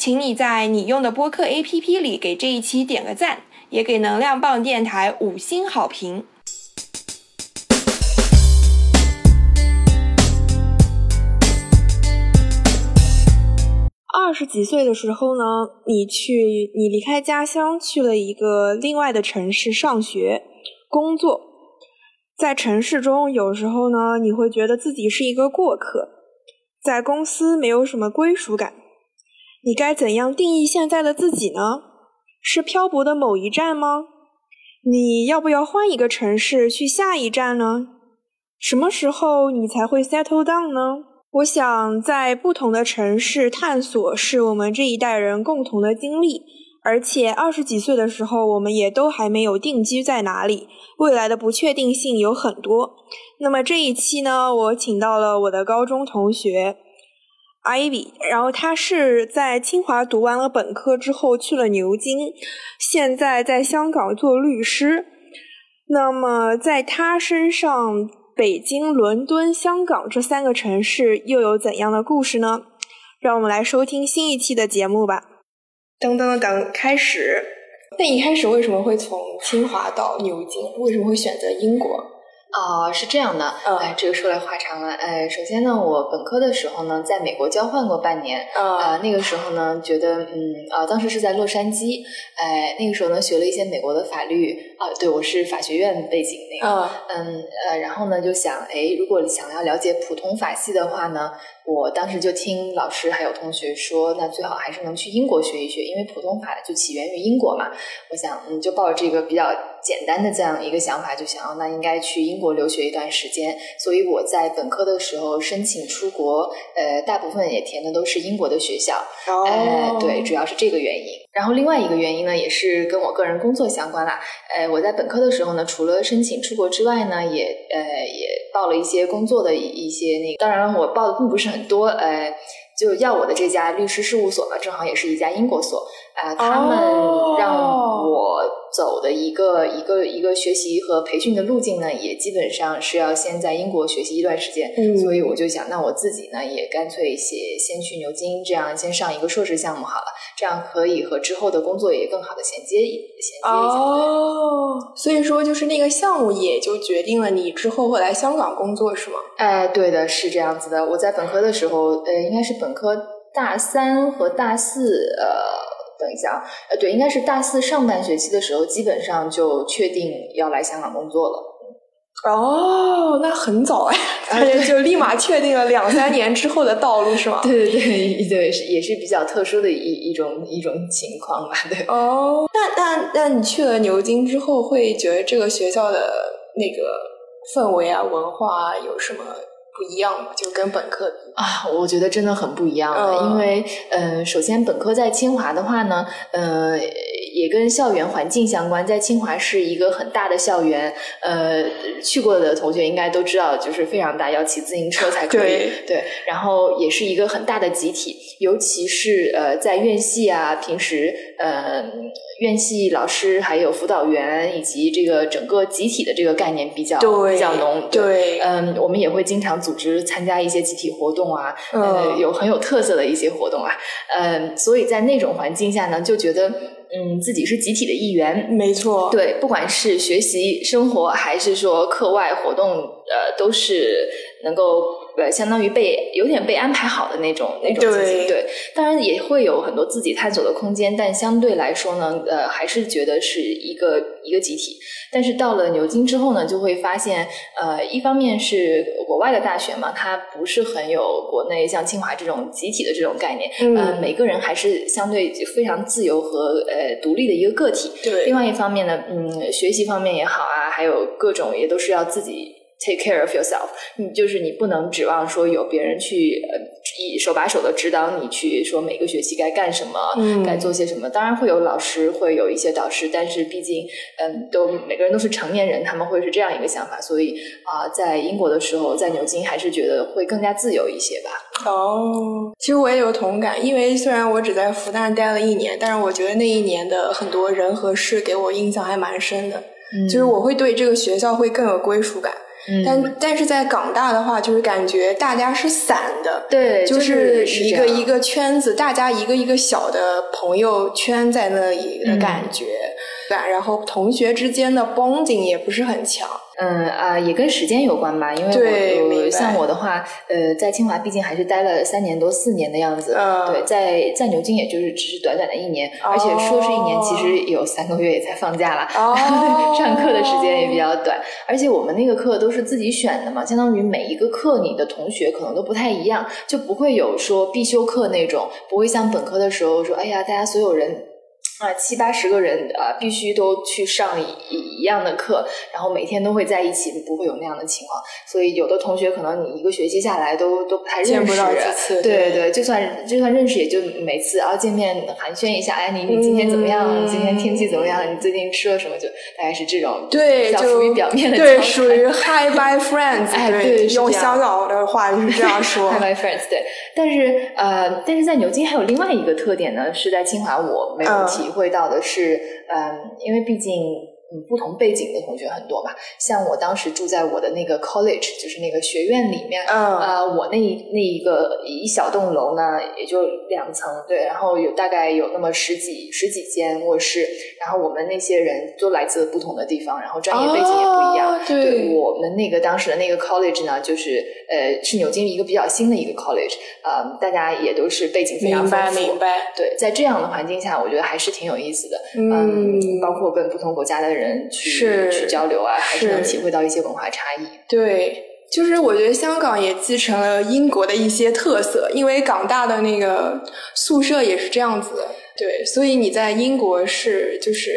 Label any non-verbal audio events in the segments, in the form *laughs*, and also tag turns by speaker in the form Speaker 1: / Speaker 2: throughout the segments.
Speaker 1: 请你在你用的播客 APP 里给这一期点个赞，也给能量棒电台五星好评。二十几岁的时候呢，你去，你离开家乡去了一个另外的城市上学、工作，在城市中，有时候呢，你会觉得自己是一个过客，在公司没有什么归属感。你该怎样定义现在的自己呢？是漂泊的某一站吗？你要不要换一个城市去下一站呢？什么时候你才会 settle down 呢？我想在不同的城市探索是我们这一代人共同的经历，而且二十几岁的时候，我们也都还没有定居在哪里，未来的不确定性有很多。那么这一期呢，我请到了我的高中同学。Ivy，然后他是在清华读完了本科之后去了牛津，现在在香港做律师。那么在他身上，北京、伦敦、香港这三个城市又有怎样的故事呢？让我们来收听新一期的节目吧。噔噔噔，开始。那一开始为什么会从清华到牛津？为什么会选择英国？
Speaker 2: 啊，是这样的，哎，这个说来话长了，哎，首先呢，我本科的时候呢，在美国交换过半年，啊，那个时候呢，觉得，嗯，啊，当时是在洛杉矶，哎，那个时候呢，学了一些美国的法律，啊，对我是法学院背景那个，嗯，呃，然后呢，就想，哎，如果想要了解普通法系的话呢。我当时就听老师还有同学说，那最好还是能去英国学一学，因为普通法就起源于英国嘛。我想，嗯，就抱着这个比较简单的这样一个想法，就想，哦，那应该去英国留学一段时间。所以我在本科的时候申请出国，呃，大部分也填的都是英国的学校。
Speaker 1: 哦，
Speaker 2: 对，主要是这个原因。然后另外一个原因呢，也是跟我个人工作相关啦。呃，我在本科的时候呢，除了申请出国之外呢，也呃也报了一些工作的一些那个。当然，我报的并不是很多。呃，就要我的这家律师事务所呢，正好也是一家英国所。啊，他们让我走的一个一个一个学习和培训的路径呢，也基本上是要先在英国学习一段时间。
Speaker 1: 嗯，
Speaker 2: 所以我就想，那我自己呢，也干脆写先去牛津，这样先上一个硕士项目好了，这样可以和之后的工作也更好的衔接一衔接一下。
Speaker 1: 哦，所以说就是那个项目也就决定了你之后会来香港工作，是吗？
Speaker 2: 哎，对的，是这样子的。我在本科的时候，呃，应该是本科大三和大四，呃。等一下，呃，对，应该是大四上半学期的时候，基本上就确定要来香港工作了。
Speaker 1: 哦，那很早哎，*laughs* 而且就立马确定了两三年之后的道路，是吗？*laughs*
Speaker 2: 对对对对，是也是比较特殊的一一种一种情况吧。对。
Speaker 1: 哦，那那那你去了牛津之后，会觉得这个学校的那个氛围啊、文化啊有什么？不一样就跟本科
Speaker 2: 啊，我觉得真的很不一样的，因为嗯，首先本科在清华的话呢，呃，也跟校园环境相关，在清华是一个很大的校园，呃，去过的同学应该都知道，就是非常大，要骑自行车才可以。对，然后也是一个很大的集体，尤其是呃，在院系啊，平时呃。院系老师还有辅导员以及这个整个集体的这个概念比较比较浓，
Speaker 1: 对，
Speaker 2: 嗯，我们也会经常组织参加一些集体活动啊，呃，有很有特色的一些活动啊，嗯，所以在那种环境下呢，就觉得嗯自己是集体的一员，
Speaker 1: 没错，
Speaker 2: 对，不管是学习生活还是说课外活动，呃，都是能够。呃，相当于被有点被安排好的那种那种自己。对，当然也会有很多自己探索的空间，但相对来说呢，呃，还是觉得是一个一个集体。但是到了牛津之后呢，就会发现，呃，一方面是国外的大学嘛，它不是很有国内像清华这种集体的这种概念，嗯，每个人还是相对非常自由和呃独立的一个个体。
Speaker 1: 对。
Speaker 2: 另外一方面呢，嗯，学习方面也好啊，还有各种也都是要自己 take care of yourself。你就是你不能指望说有别人去呃。以手把手的指导你去说每个学期该干什么，该做些什么。当然会有老师，会有一些导师，但是毕竟，嗯，都每个人都是成年人，他们会是这样一个想法。所以啊，在英国的时候，在牛津还是觉得会更加自由一些吧。
Speaker 1: 哦，其实我也有同感，因为虽然我只在复旦待了一年，但是我觉得那一年的很多人和事给我印象还蛮深的。嗯就是我会对这个学校会更有归属感。但但是在港大的话，就是感觉大家是散的，
Speaker 2: 对，就
Speaker 1: 是一个一个圈子，大家一个一个小的朋友圈在那里的感觉。然后同学之间的 bonding 也不是很强。
Speaker 2: 嗯啊，也跟时间有关吧，因为我像我的话，呃，在清华毕竟还是待了三年多四年的样子。对，在在牛津也就是只是短短的一年，而且说是一年，其实有三个月也才放假了。*laughs* 上课的时间也比较短，而且我们那个课都是自己选的嘛，相当于每一个课你的同学可能都不太一样，就不会有说必修课那种，不会像本科的时候说，哎呀，大家所有人。啊，七八十个人啊，必须都去上一一样的课，然后每天都会在一起，不会有那样的情况。所以有的同学可能你一个学期下来都都不太认
Speaker 1: 识，
Speaker 2: 对对，就算就算认识，也就每次啊见面寒暄一下，哎，你你今天怎么样？今天天气怎么样？你最近吃了什么？就大概是这种，
Speaker 1: 对，
Speaker 2: 就属于表面的，
Speaker 1: 对，属于 Hi Bye Friends，*laughs*
Speaker 2: 哎，对，
Speaker 1: 用香港的话就是这样说 *laughs*
Speaker 2: Hi Bye Friends，对。但是呃，但是在牛津还有另外一个特点呢，是在清华我没有体会到的是，嗯，因为毕竟。嗯，不同背景的同学很多嘛。像我当时住在我的那个 college，就是那个学院里面。嗯。啊，我那那一个一小栋楼呢，也就两层，对。然后有大概有那么十几十几间卧室。然后我们那些人都来自不同的地方，然后专业背景也不一样。对。我们那个当时的那个 college 呢，就是呃，是牛津一个比较新的一个 college。呃，大家也都是背景非常丰
Speaker 1: 富。明白。
Speaker 2: 对，在这样的环境下，我觉得还是挺有意思的。嗯。包括跟不同国家的人。人去去交流啊，还是能体会到一些文化差异。
Speaker 1: 对，就是我觉得香港也继承了英国的一些特色，因为港大的那个宿舍也是这样子。对，所以你在英国是就是。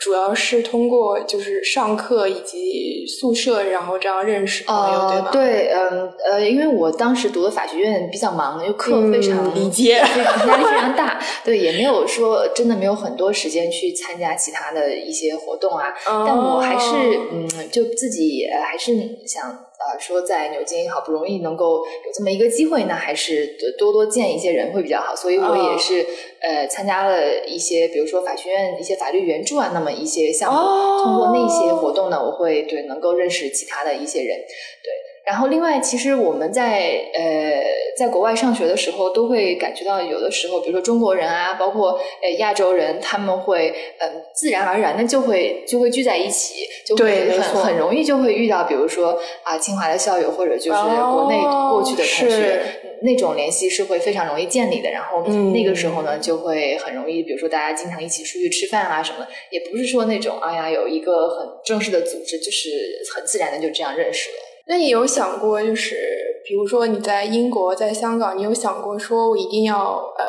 Speaker 1: 主要是通过就是上课以及宿舍，然后这样认识朋友，对吧？
Speaker 2: 对，嗯呃，因为我当时读的法学院比较忙，又课非常
Speaker 1: 理解，
Speaker 2: 压力非常大，*laughs* 对，也没有说真的没有很多时间去参加其他的一些活动啊。但我还是嗯，就自己还是想。啊，说在牛津好不容易能够有这么一个机会，那还是多多见一些人会比较好。所以我也是呃参加了一些，比如说法学院一些法律援助啊，那么一些项目。通过那些活动呢，我会对能够认识其他的一些人，对。然后，另外，其实我们在呃，在国外上学的时候，都会感觉到，有的时候，比如说中国人啊，包括呃亚洲人，他们会嗯，自然而然的就会就会聚在一起，就会很很容易就会遇到，比如说啊，清华的校友，或者就是国内过去的同学，那种联系是会非常容易建立的。然后那个时候呢，就会很容易，比如说大家经常一起出去吃饭啊什么的，也不是说那种哎呀有一个很正式的组织，就是很自然的就这样认识了。
Speaker 1: 那你有想过，就是比如说你在英国、在香港，你有想过说我一定要呃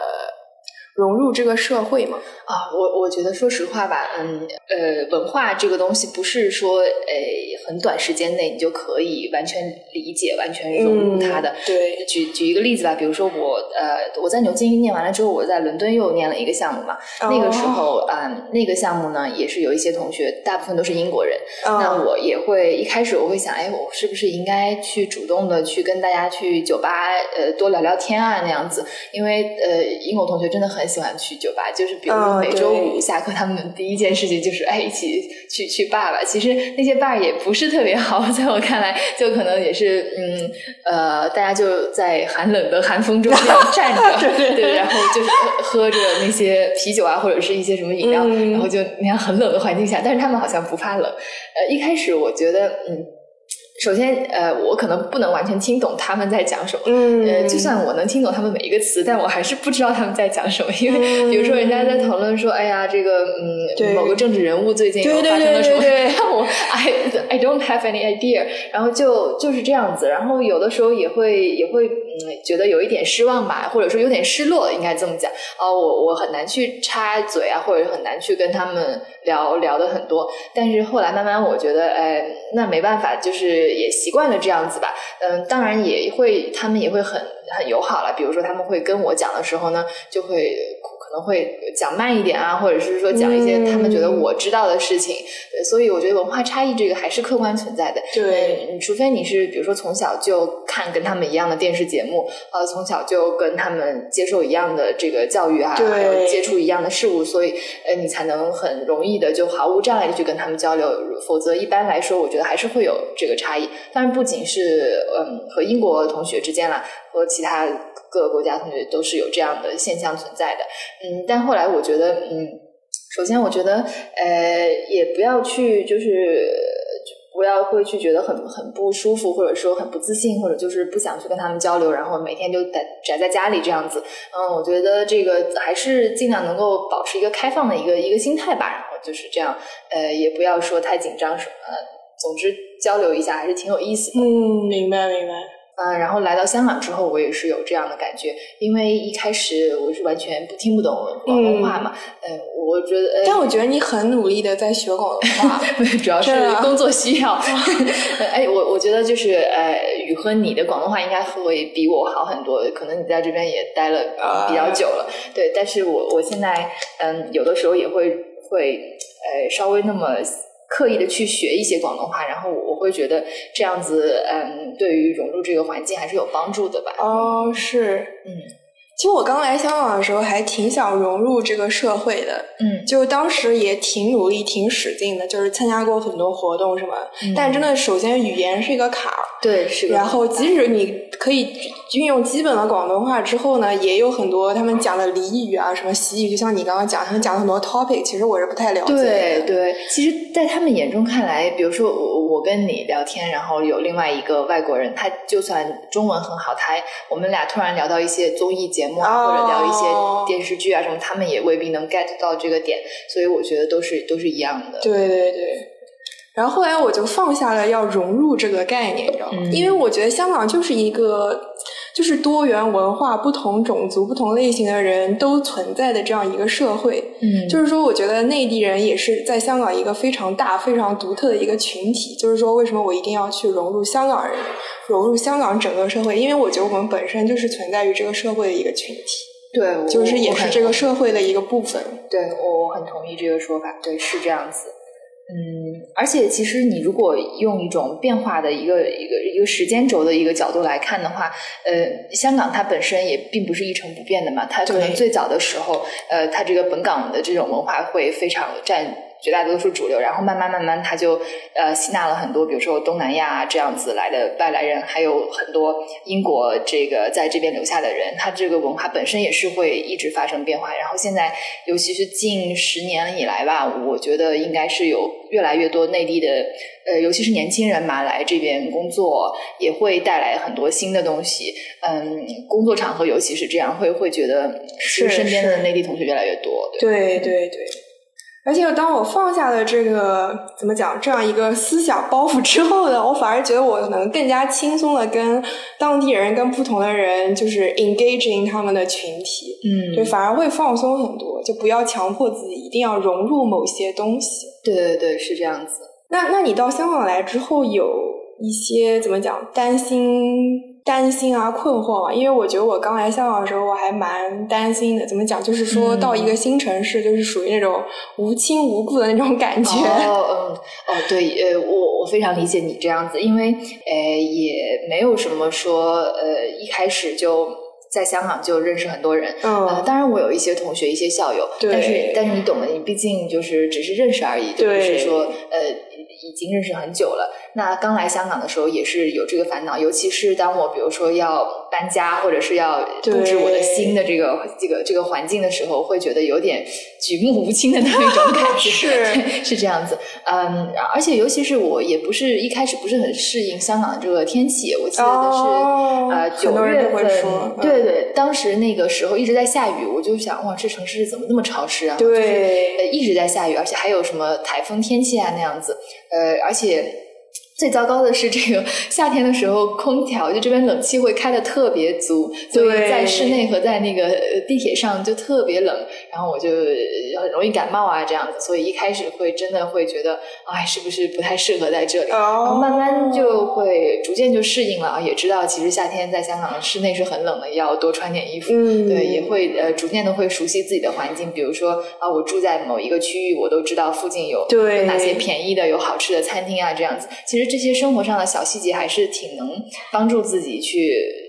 Speaker 1: 融入这个社会嘛？
Speaker 2: 啊，我我觉得说实话吧，嗯呃，文化这个东西不是说呃很短时间内你就可以完全理解、完全融入它的。
Speaker 1: 对，
Speaker 2: 举举一个例子吧，比如说我呃我在牛津念完了之后，我在伦敦又念了一个项目嘛，那个时候啊那个项目呢也是有一些同学，大部分都是英国人。那我也会一开始我会想，哎，我是不是应该去主动的去跟大家去酒吧，呃，多聊聊天啊那样子？因为呃，英国同学真的很喜欢去酒吧，就是比如说每周五下课，他们第一件事情就是哎，一起去去 bar 吧。其实那些 bar 也不是特别好，在我看来，就可能也是嗯呃，大家就在寒冷的寒风中这样站着，*laughs* 对，然后就是喝着那些啤酒啊，或者是一些什么饮料，然后就那样很冷的环境下，但是他们好像不怕冷。呃，一开始我觉得，嗯，首先，呃，我可能不能完全听懂他们在讲什么。嗯，呃，就算我能听懂他们每一个词，但我还是不知道他们在讲什么。因为 *laughs* 比如说，人家在讨论说，哎呀，这个，嗯，某个政治人物最近又发生了什么？*laughs* 我，I *laughs* I don't have any idea。然后就就是这样子。然后有的时候也会也会，嗯，觉得有一点失望吧，或者说有点失落，应该这么讲。啊，我我很难去插嘴啊，或者很难去跟他们聊聊的很多。但是后来慢慢，我觉得，哎，那没办法，就是。也习惯了这样子吧，嗯，当然也会，他们也会很很友好了。比如说，他们会跟我讲的时候呢，就会。可能会讲慢一点啊，或者是说讲一些他们觉得我知道的事情，所以我觉得文化差异这个还是客观存在的。
Speaker 1: 对，
Speaker 2: 除非你是比如说从小就看跟他们一样的电视节目，呃，从小就跟他们接受一样的这个教育啊，还有接触一样的事物，所以呃，你才能很容易的就毫无障碍的去跟他们交流。否则，一般来说，我觉得还是会有这个差异。当然，不仅是嗯和英国同学之间啦，和其他。各个国家同学都是有这样的现象存在的，嗯，但后来我觉得，嗯，首先我觉得，呃，也不要去，就是不要会去觉得很很不舒服，或者说很不自信，或者就是不想去跟他们交流，然后每天就宅宅在家里这样子，嗯，我觉得这个还是尽量能够保持一个开放的一个一个心态吧，然后就是这样，呃，也不要说太紧张什么，总之交流一下还是挺有意思的。
Speaker 1: 嗯，明白明白。
Speaker 2: 嗯，然后来到香港之后，我也是有这样的感觉，因为一开始我是完全不听不懂广东话嘛，嗯，我觉得，
Speaker 1: 但我觉得你很努力的在学广东话，*laughs*
Speaker 2: 主要是工作需要。*laughs* 哎，我我觉得就是呃，宇和你的广东话应该会比我好很多，可能你在这边也待了比较久了，对，但是我我现在嗯，有的时候也会会呃稍微那么。刻意的去学一些广东话，然后我会觉得这样子，嗯，对于融入这个环境还是有帮助的吧。
Speaker 1: 哦，是，
Speaker 2: 嗯，
Speaker 1: 其实我刚来香港的时候还挺想融入这个社会的，嗯，就当时也挺努力、挺使劲的，就是参加过很多活动什么，但真的，首先语言是一个坎儿。
Speaker 2: 对，是。
Speaker 1: 然后，即使你可以运用基本的广东话之后呢，也有很多他们讲的俚语啊，什么习语，就像你刚刚讲，他们讲很多 topic，其实我是不太了解。
Speaker 2: 对对，其实，在他们眼中看来，比如说我我跟你聊天，然后有另外一个外国人，他就算中文很好，他我们俩突然聊到一些综艺节目啊，或者聊一些电视剧啊什么，他们也未必能 get 到这个点，所以我觉得都是都是一样的。
Speaker 1: 对对对。然后后来我就放下了要融入这个概念，你知道吗？因为我觉得香港就是一个就是多元文化、不同种族、不同类型的人都存在的这样一个社会。
Speaker 2: 嗯，
Speaker 1: 就是说，我觉得内地人也是在香港一个非常大、非常独特的一个群体。就是说，为什么我一定要去融入香港人，融入香港整个社会？因为我觉得我们本身就是存在于这个社会的一个群体。
Speaker 2: 对，
Speaker 1: 就是也是这个社会的一个部分。
Speaker 2: 对，我我很同意这个说法。对，是这样子。嗯，而且其实你如果用一种变化的一个一个一个时间轴的一个角度来看的话，呃，香港它本身也并不是一成不变的嘛，它可能最早的时候，呃，它这个本港的这种文化会非常占。绝大多数主流，然后慢慢慢慢，他就呃吸纳了很多，比如说东南亚这样子来的外来人，还有很多英国这个在这边留下的人，他这个文化本身也是会一直发生变化。然后现在，尤其是近十年以来吧，我觉得应该是有越来越多内地的呃，尤其是年轻人嘛来这边工作，也会带来很多新的东西。嗯，工作场合尤其是这样，会会觉得
Speaker 1: 是
Speaker 2: 身边的内地同学越来越多。
Speaker 1: 对对对。而且当我放下了这个怎么讲这样一个思想包袱之后呢，我反而觉得我能更加轻松的跟当地人、跟不同的人就是 engaging 他们的群体，
Speaker 2: 嗯，
Speaker 1: 就反而会放松很多，就不要强迫自己一定要融入某些东西。
Speaker 2: 对对对，是这样子。
Speaker 1: 那那你到香港来之后，有一些怎么讲担心？担心啊，困惑啊，因为我觉得我刚来香港的时候，我还蛮担心的。怎么讲？就是说到一个新城市，就是属于那种无亲无故的那种感觉。
Speaker 2: 哦，嗯，哦，对，呃，我我非常理解你这样子，因为呃，也没有什么说呃，一开始就在香港就认识很多人。
Speaker 1: 嗯，
Speaker 2: 当然我有一些同学、一些校友，但是但是你懂的，你毕竟就是只是认识而已，不是说呃。已经认识很久了，那刚来香港的时候也是有这个烦恼，尤其是当我比如说要搬家或者是要布置我的新的这个这个这个环境的时候，会觉得有点举目无亲的那种感觉，*laughs* *laughs*
Speaker 1: 是
Speaker 2: 是这样子。嗯，而且尤其是我也不是一开始不是很适应香港的这个天气，我记得是呃九月份，对对，当时那个时候一直在下雨，我就想哇，这城市怎么那么潮湿啊？
Speaker 1: 对，
Speaker 2: 一直在下雨，而且还有什么台风天气啊那样子，呃，而且。最糟糕的是，这个夏天的时候，空调就这边冷气会开的特别足，所以在室内和在那个地铁上就特别冷，然后我就很容易感冒啊这样子，所以一开始会真的会觉得，哎，是不是不太适合在这里？然后慢慢就会逐渐就适应了，也知道其实夏天在香港室内是很冷的，要多穿点衣服。对，也会呃逐渐的会熟悉自己的环境，比如说啊，我住在某一个区域，我都知道附近有有哪些便宜的、有好吃的餐厅啊这样子。其实。这些生活上的小细节还是挺能帮助自己去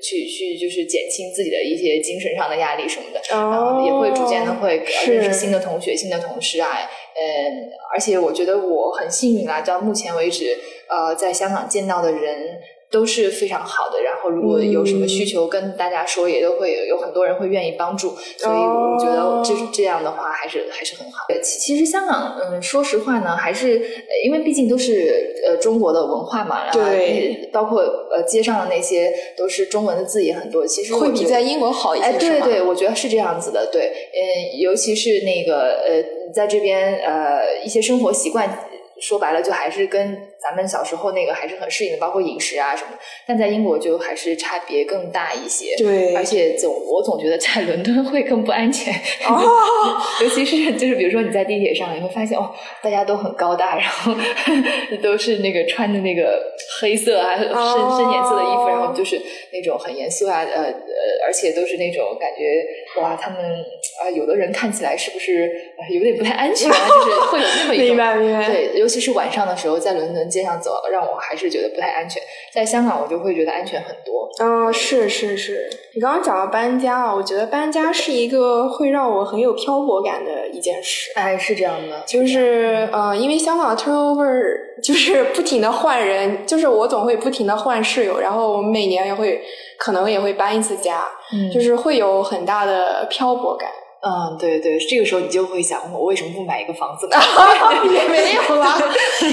Speaker 2: 去去，就是减轻自己的一些精神上的压力什么的，然后也会逐渐的会认识新的同学、新的同事啊，嗯，而且我觉得我很幸运啊，到目前为止，呃，在香港见到的人。都是非常好的，然后如果有什么需求跟大家说，也都会有很多人会愿意帮助，所以我觉得这这样的话还是还是很好。其其实香港，嗯，说实话呢，还是因为毕竟都是呃中国的文化嘛，然后包括呃街上的那些都是中文的字也很多，其实
Speaker 1: 会比在英国好一些。哎，
Speaker 2: 对对，我觉得是这样子的，对，嗯，尤其是那个呃，在这边呃一些生活习惯。说白了，就还是跟咱们小时候那个还是很适应的，包括饮食啊什么。但在英国就还是差别更大一些。
Speaker 1: 对，
Speaker 2: 而且总我总觉得在伦敦会更不安全。哦，*laughs* 尤其是就是比如说你在地铁上，你会发现哦，大家都很高大，然后都是那个穿的那个黑色啊深深颜色的衣服，然后就是那种很严肃啊，呃呃，而且都是那种感觉哇，他们啊，有的人看起来是不是有点不太安全啊？*laughs* 就是会有那么一种
Speaker 1: 明白明白
Speaker 2: 对，尤其是晚上的时候，在伦敦街上走，让我还是觉得不太安全。在香港，我就会觉得安全很多。
Speaker 1: 嗯，是是是。你刚刚讲到搬家啊，我觉得搬家是一个会让我很有漂泊感的一件事。
Speaker 2: 哎，是这样的，
Speaker 1: 就是呃，因为香港的 turnover 就是不停的换人，就是我总会不停的换室友，然后我们每年也会可能也会搬一次家，嗯，就是会有很大的漂泊感。
Speaker 2: 嗯，对对，这个时候你就会想，我为什么不买一个房子呢？*laughs*
Speaker 1: 也没有 *laughs* 吧，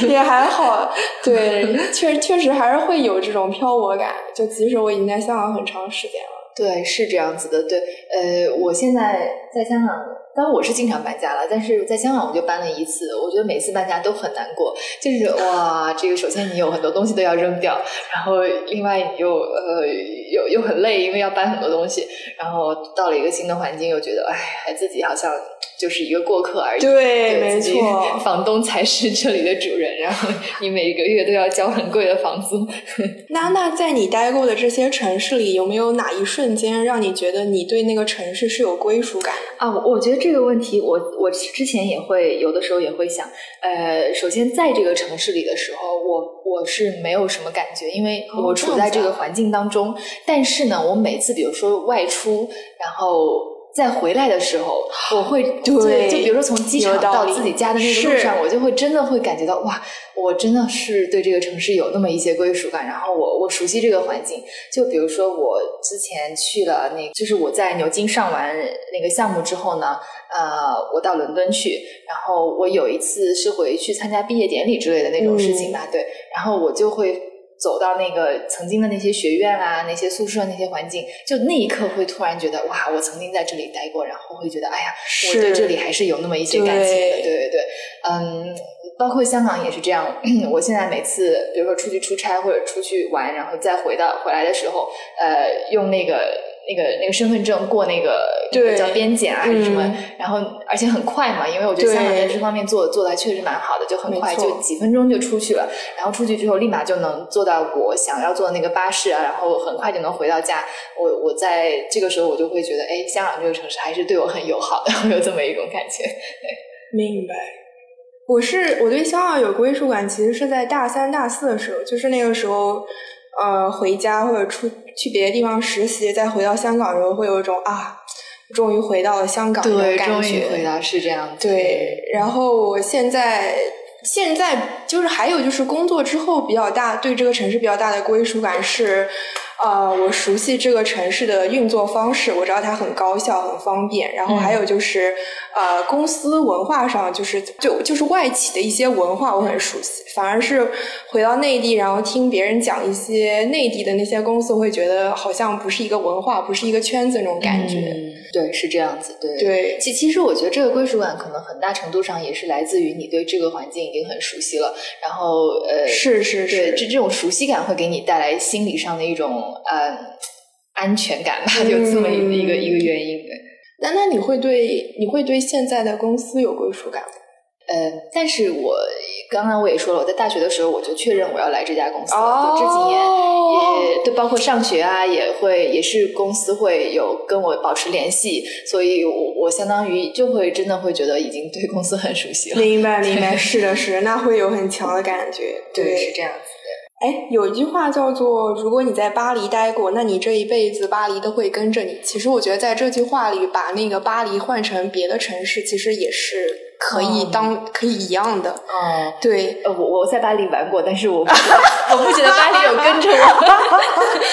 Speaker 1: 也还好。对，确确实还是会有这种漂泊感。就即使我已经在香港很长时间了。
Speaker 2: 对，是这样子的。对，呃，我现在在香港，当然我是经常搬家了，但是在香港我就搬了一次。我觉得每次搬家都很难过，就是哇，这个首先你有很多东西都要扔掉，然后另外你又呃又又很累，因为要搬很多东西，然后到了一个新的环境，又觉得哎，自己好像。就是一个过客而已。
Speaker 1: 对，没错，*laughs*
Speaker 2: 房东才是这里的主人，然后 *laughs* 你每个月都要交很贵的房租。*laughs*
Speaker 1: 那那在你待过的这些城市里，有没有哪一瞬间让你觉得你对那个城市是有归属感
Speaker 2: 啊？我我觉得这个问题，我我之前也会有的时候也会想，呃，首先在这个城市里的时候，我我是没有什么感觉，因为我处在这个环境当中。但是呢，我每次比如说外出，然后。在回来的时候，我会对，就比如说从机场到自己家的那个路上，我就会真的会感觉到哇，我真的是对这个城市有那么一些归属感。然后我我熟悉这个环境，就比如说我之前去了那，就是我在牛津上完那个项目之后呢，呃，我到伦敦去，然后我有一次是回去参加毕业典礼之类的那种事情吧，对，然后我就会。走到那个曾经的那些学院啊，那些宿舍那些环境，就那一刻会突然觉得哇，我曾经在这里待过，然后会觉得哎呀，我对这里还是有那么一些感情的，对对对，嗯，包括香港也是这样。*clears throat* 我现在每次比如说出去出差或者出去玩，然后再回到回来的时候，呃，用那个。那个那个身份证过那个叫边检啊还是什么，然后而且很快嘛，因为我觉得香港在这方面做做的还确实蛮好的，就很快就几分钟就出去了，然后出去之后立马就能坐到我想要坐的那个巴士啊，然后很快就能回到家。我我在这个时候我就会觉得，哎，香港这个城市还是对我很友好的，我 *laughs* 有这么一种感觉。
Speaker 1: 对明白。我是我对香港有归属感，其实是在大三大四的时候，就是那个时候。呃，回家或者出去别的地方实习，再回到香港时候，会有一种啊，终于回到了香港的感觉。
Speaker 2: 终于回到是这样。
Speaker 1: 对，然后我现在现在就是还有就是工作之后比较大，对这个城市比较大的归属感是。呃，我熟悉这个城市的运作方式，我知道它很高效、很方便。然后还有就是，呃，公司文化上就是就就是外企的一些文化我很熟悉。反而是回到内地，然后听别人讲一些内地的那些公司，我会觉得好像不是一个文化，不是一个圈子那种感觉。
Speaker 2: 对，是这样子。对
Speaker 1: 对，
Speaker 2: 其其实我觉得这个归属感可能很大程度上也是来自于你对这个环境已经很熟悉了。然后呃，
Speaker 1: 是是是，
Speaker 2: 这这种熟悉感会给你带来心理上的一种。呃，安全感吧，有这么一个一个一个原因。
Speaker 1: 对那那你会对你会对现在的公司有归属感吗？
Speaker 2: 呃，但是我刚刚我也说了，我在大学的时候我就确认我要来这家公司。哦，这几年也对，包括上学啊，也会也是公司会有跟我保持联系，所以我我相当于就会真的会觉得已经对公司很熟悉了。
Speaker 1: 明白，明白，*laughs* 是的，是的，那会有很强的感觉。对，
Speaker 2: 是这样子。
Speaker 1: 哎，有一句话叫做“如果你在巴黎待过，那你这一辈子巴黎都会跟着你”。其实我觉得在这句话里，把那个巴黎换成别的城市，其实也是可以当可以一样的。
Speaker 2: 哦，
Speaker 1: 对，
Speaker 2: 呃，我我在巴黎玩过，但是我不 *laughs* 我不觉得巴黎有跟着我。*laughs*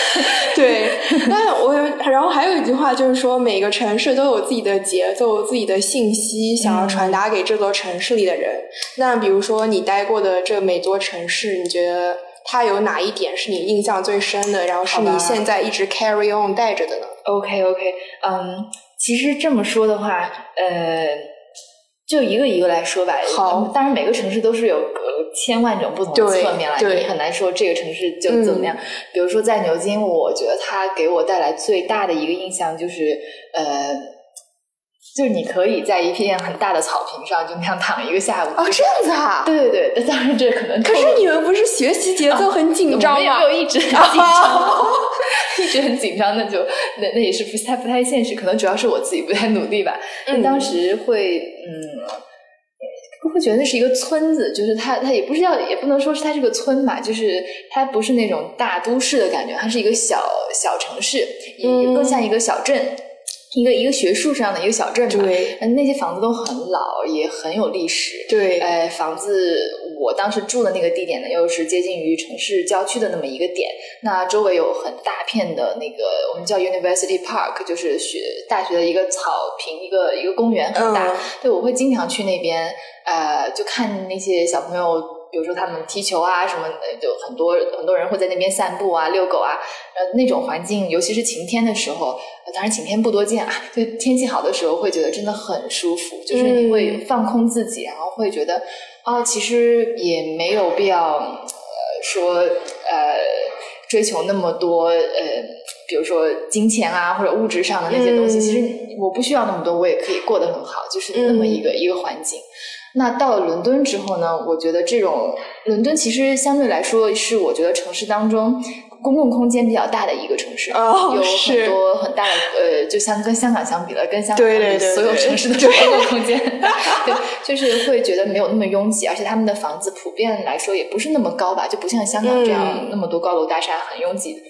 Speaker 2: *laughs*
Speaker 1: 对，那我然后还有一句话就是说，每个城市都有自己的节奏、自己的信息，想要传达给这座城市里的人。那比如说你待过的这每座城市，你觉得？它有哪一点是你印象最深的？然后是你现在一直 carry on 带着的呢
Speaker 2: ？OK OK，嗯，其实这么说的话，呃，就一个一个来说吧。
Speaker 1: 好，
Speaker 2: 当然每个城市都是有千万种不同的侧面了，你很难说这个城市就怎么样。比如说在牛津，我觉得它给我带来最大的一个印象就是，呃。就是你可以在一片很大的草坪上就那样躺一个下午
Speaker 1: 哦，这样子啊？
Speaker 2: 对对对，当然这可能。
Speaker 1: 可是你们不是学习节奏很紧张
Speaker 2: 吗？没有一直很紧张，*laughs* 一直很紧张，那就那那也是不太不太现实。可能主要是我自己不太努力吧。嗯。当时会嗯，会觉得那是一个村子，就是它它也不是要，也不能说是它是个村吧，就是它不是那种大都市的感觉，它是一个小小城市，也更像一个小镇。一个一个学术上的一个小镇
Speaker 1: 吧，
Speaker 2: 那些房子都很老，也很有历史。
Speaker 1: 对，
Speaker 2: 呃，房子我当时住的那个地点呢，又是接近于城市郊区的那么一个点。那周围有很大片的那个我们叫 University Park，就是学大学的一个草坪，一个一个公园很大。对，我会经常去那边，呃，就看那些小朋友。比如说他们踢球啊什么的，就很多很多人会在那边散步啊、遛狗啊，呃，那种环境，尤其是晴天的时候，当然晴天不多见啊，就天气好的时候，会觉得真的很舒服，就是你会放空自己，然后会觉得啊，其实也没有必要呃说呃追求那么多呃，比如说金钱啊或者物质上的那些东西，其实我不需要那么多，我也可以过得很好，就是那么一个一个环境。那到了伦敦之后呢？我觉得这种伦敦其实相对来说是我觉得城市当中公共空间比较大的一个城市，有很多很大的呃，就像跟香港相比了，跟香港所有城市的公共空间，*laughs* 对，就是会觉得没有那么拥挤，而且他们的房子普遍来说也不是那么高吧，就不像香港这样那么多高楼大厦很拥挤。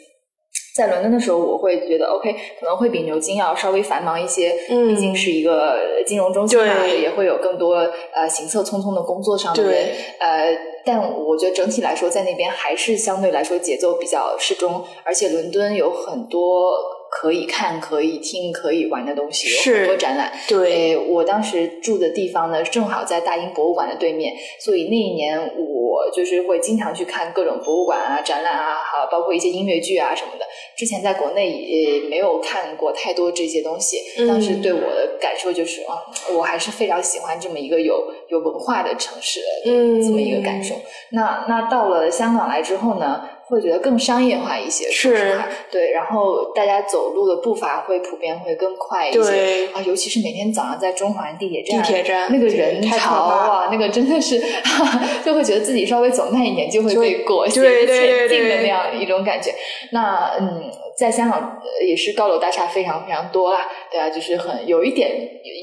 Speaker 2: 在伦敦的时候，我会觉得 OK，可能会比牛津要稍微繁忙一些，毕竟是一个金融中心嘛，也会有更多呃行色匆匆的工作上的人，呃，但我觉得整体来说，在那边还是相对来说节奏比较适中，而且伦敦有很多。可以看、可以听、可以玩的东西，有很多展览。
Speaker 1: 对，
Speaker 2: 我当时住的地方呢，正好在大英博物馆的对面，所以那一年我就是会经常去看各种博物馆啊、展览啊，好，包括一些音乐剧啊什么的。之前在国内也没有看过太多这些东西，当时对我的感受就是啊，我还是非常喜欢这么一个有有文化的城市，嗯，这么一个感受。那那到了香港来之后呢？会觉得更商业化一些，
Speaker 1: 是，
Speaker 2: 对，然后大家走路的步伐会普遍会更快一些，啊，尤其是每天早上在中环地铁站，
Speaker 1: 地铁站
Speaker 2: 那个人潮啊，那个真的是，*laughs* 就会觉得自己稍微走慢一点就会被裹挟前进的那样一种感觉。那嗯，在香港也是高楼大厦非常非常多啦，对啊，就是很有一点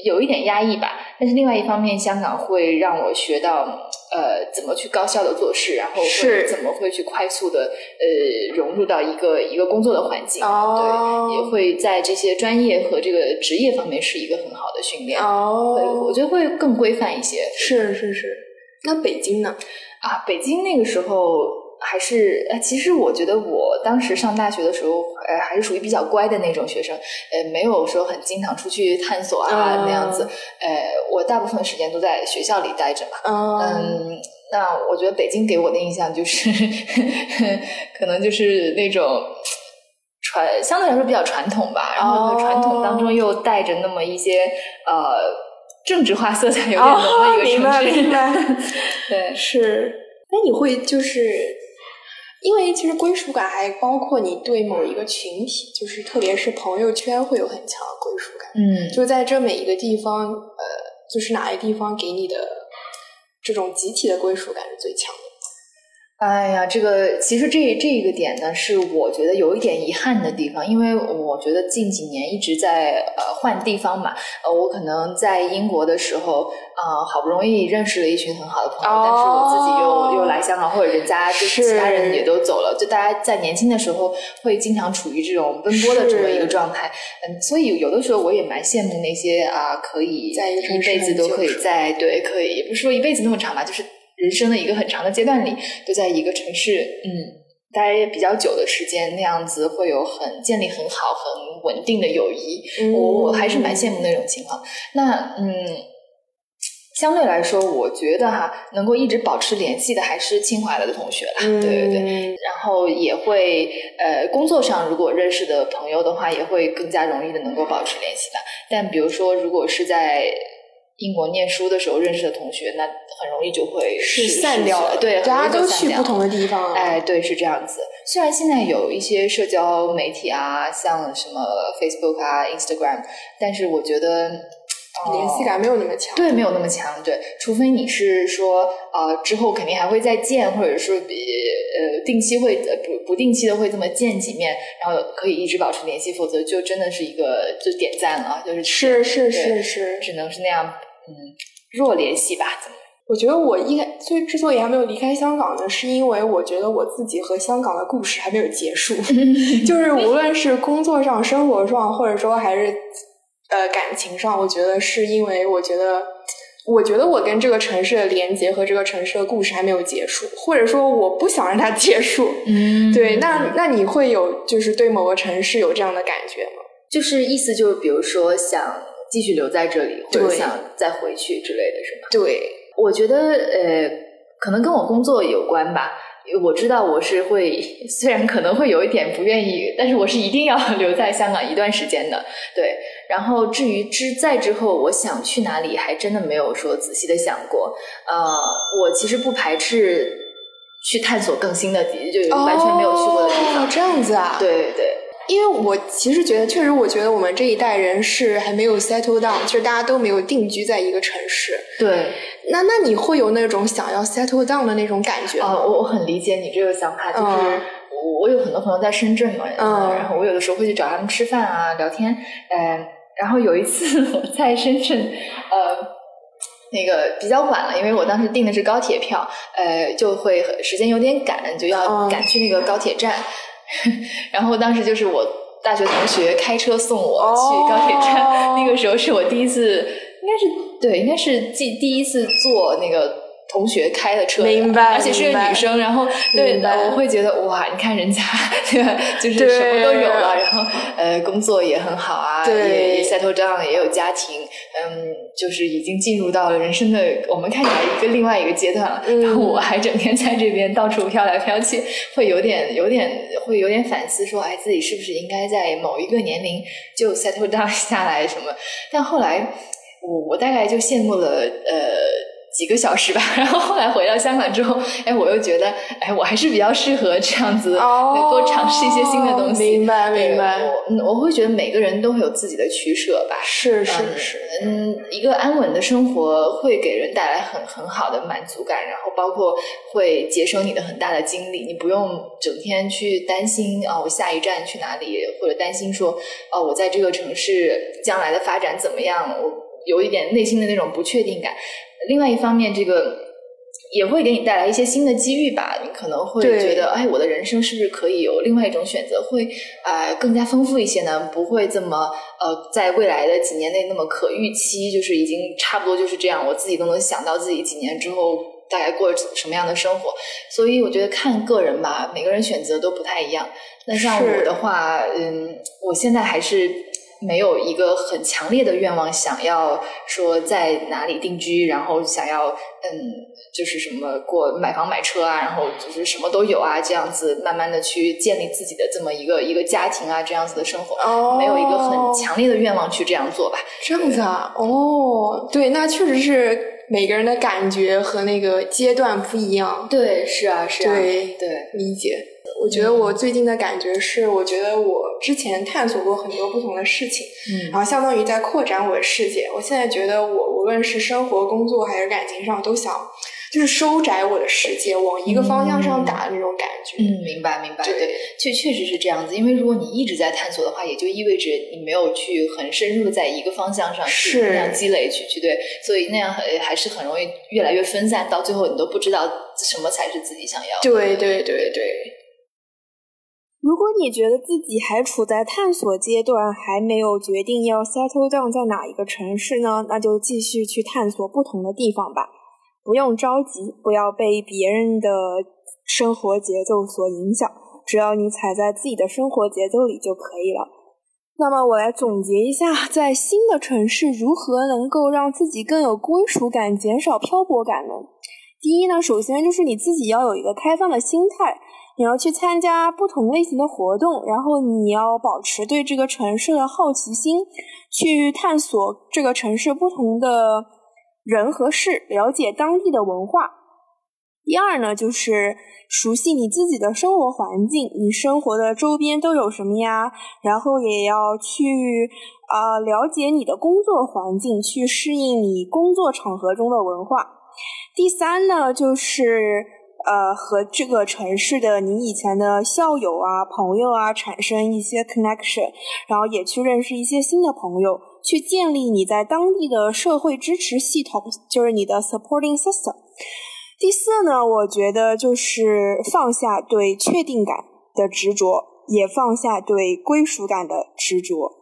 Speaker 2: 有一点压抑吧。但是另外一方面，香港会让我学到。呃，怎么去高效的做事，然后
Speaker 1: 是
Speaker 2: 怎么会去快速的呃融入到一个一个工作的环境？哦，对，也会在这些专业和这个职业方面是一个很好的训练。哦，我觉得会更规范一些。
Speaker 1: 是是是，那北京呢？
Speaker 2: 啊，北京那个时候还是……呃，其实我觉得我当时上大学的时候，呃，还是属于比较乖的那种学生，呃，没有说很经常出去探索啊那样子。呃，我大部分时间都在学校里待着嘛。嗯，那我觉得北京给我的印象就是，*laughs* 可能就是那种传，相对来说比较传统吧。然后传统当中又带着那么一些呃。政治化色彩有点浓的一个城
Speaker 1: 市，明白？*laughs*
Speaker 2: 对，
Speaker 1: 是。那你会就是，因为其实归属感还包括你对某一个群体，就是特别是朋友圈会有很强的归属感。
Speaker 2: 嗯，
Speaker 1: 就在这每一个地方，呃，就是哪一个地方给你的这种集体的归属感是最强的。
Speaker 2: 哎呀，这个其实这这一个点呢，是我觉得有一点遗憾的地方，因为我觉得近几年一直在呃换地方嘛，呃，我可能在英国的时候啊，好不容易认识了一群很好的朋友，但是我自己又又来香港，或者人家就其他人也都走了，就大家在年轻的时候会经常处于这种奔波的这么一个状态，嗯，所以有的时候我也蛮羡慕那些啊，可以
Speaker 1: 在
Speaker 2: 一辈子都可以在对，可以也不是说一辈子那么长吧，就是。人生的一个很长的阶段里，都在一个城市，嗯，待比较久的时间，那样子会有很建立很好、很稳定的友谊。我我还是蛮羡慕那种情况。那嗯，相对来说，我觉得哈，能够一直保持联系的还是清华的同学啦。对对对。然后也会呃，工作上如果认识的朋友的话，也会更加容易的能够保持联系的。但比如说，如果是在英国念书的时候认识的同学，那很容易就会
Speaker 1: 是散掉了。
Speaker 2: 对，
Speaker 1: 大家都去不同的地方。
Speaker 2: 哎，对，是这样子。虽然现在有一些社交媒体啊，像什么 Facebook 啊、Instagram，但是我觉得
Speaker 1: 联系感没有那么强。
Speaker 2: 对，没有那么强。对，除非你是说呃，之后肯定还会再见，或者说比呃定期会呃不不定期的会这么见几面，然后可以一直保持联系，否则就真的是一个就点赞了，就是
Speaker 1: 是是是是，
Speaker 2: 只能是那样。嗯，弱联系吧？怎么？
Speaker 1: 我觉得我一开最之所以还没有离开香港呢，是因为我觉得我自己和香港的故事还没有结束。*laughs* 就是无论是工作上、生活上，或者说还是呃感情上，我觉得是因为我觉得，我觉得我跟这个城市的连接和这个城市的故事还没有结束，或者说我不想让它结束。
Speaker 2: 嗯，
Speaker 1: 对。那那你会有就是对某个城市有这样的感觉吗？
Speaker 2: 就是意思就是，比如说想。继续留在这里，或者想再回去之类的是吗？
Speaker 1: 对，
Speaker 2: 我觉得呃，可能跟我工作有关吧。我知道我是会，虽然可能会有一点不愿意，但是我是一定要 *laughs* 留在香港一段时间的。对，然后至于之在之后我想去哪里，还真的没有说仔细的想过。呃，我其实不排斥去探索更新的地，就完全没有去过的地方。
Speaker 1: 这样子啊？
Speaker 2: 对对。
Speaker 1: 因为我其实觉得，确实，我觉得我们这一代人是还没有 settle down，就是大家都没有定居在一个城市。
Speaker 2: 对，
Speaker 1: 那那你会有那种想要 settle down 的那种感觉吗？
Speaker 2: 我我很理解你这个想法，就是我我有很多朋友在深圳嘛，嗯然后我有的时候会去找他们吃饭啊、聊天。嗯，然后有一次我在深圳，呃，那个比较晚了，因为我当时订的是高铁票，呃，就会时间有点赶，就要赶去那个高铁站。*laughs* 然后当时就是我大学同学开车送我去高铁站，*laughs* 那个时候是我第一次，应该是对，应该是第第一次坐那个。同学开的车，
Speaker 1: 明白，
Speaker 2: 而且是个女生，然后对，我会觉得哇，你看人家对吧，就是什么都有了，然后呃，工作也很好啊，也也 settle down，也有家庭，嗯，就是已经进入到了人生的我们看起来一个另外一个阶段了。然后我还整天在这边到处飘来飘去，会有点有点会有点反思，说哎，自己是不是应该在某一个年龄就 settle down 下来什么？但后来我我大概就羡慕了呃。几个小时吧，*laughs* 然后后来回到香港之后，哎，我又觉得，哎，我还是比较适合这样子，多尝试一些新的东西。
Speaker 1: 明白，明白。
Speaker 2: 我我会觉得每个人都会有自己的取舍吧。
Speaker 1: 是是是。
Speaker 2: 嗯，一个安稳的生活会给人带来很很好的满足感，然后包括会节省你的很大的精力，你不用整天去担心啊，我下一站去哪里，或者担心说，哦，我在这个城市将来的发展怎么样，我有一点内心的那种不确定感。另外一方面，这个也会给你带来一些新的机遇吧。你可能会觉得，哎，我的人生是不是可以有另外一种选择，会呃更加丰富一些呢？不会这么呃，在未来的几年内那么可预期，就是已经差不多就是这样。我自己都能想到自己几年之后大概过什么样的生活。所以我觉得看个人吧，每个人选择都不太一样。那像我的话，嗯，我现在还是没有一个很强烈的愿望，想要说在哪里定居，然后想要嗯。就是什么过买房买车啊，然后就是什么都有啊，这样子慢慢的去建立自己的这么一个一个家庭啊，这样子的生活，没有一个很强烈的愿望去这样做吧。
Speaker 1: 这样子啊，哦，对，那确实是每个人的感觉和那个阶段不一样。
Speaker 2: 对，是啊，是
Speaker 1: 啊，
Speaker 2: 对
Speaker 1: 对，理解。我觉得我最近的感觉是，我觉得我之前探索过很多不同的事情，嗯，然后相当于在扩展我的世界。我现在觉得我无论是生活、工作还是感情上，都想。就是收窄我的世界，往一个方向上打的那种感觉。
Speaker 2: 嗯，明白明白。对，确确实是这样子。因为如果你一直在探索的话，也就意味着你没有去很深入的在一个方向上去那样积累去去对，所以那样很还是很容易越来越分散，到最后你都不知道什么才是自己想要。
Speaker 1: 对对对对。如果你觉得自己还处在探索阶段，还没有决定要 settle down 在哪一个城市呢，那就继续去探索不同的地方吧。不用着急，不要被别人的生活节奏所影响，只要你踩在自己的生活节奏里就可以了。那么，我来总结一下，在新的城市如何能够让自己更有归属感，减少漂泊感呢？第一呢，首先就是你自己要有一个开放的心态，你要去参加不同类型的活动，然后你要保持对这个城市的好奇心，去探索这个城市不同的。人和事，了解当地的文化。第二呢，就是熟悉你自己的生活环境，你生活的周边都有什么呀？然后也要去啊了解你的工作环境，去适应你工作场合中的文化。第三呢，就是呃和这个城市的你以前的校友啊、朋友啊产生一些 connection，然后也去认识一些新的朋友。去建立你在当地的社会支持系统，就是你的 supporting system。第四呢，我觉得就是放下对确定感的执着，也放下对归属感的执着。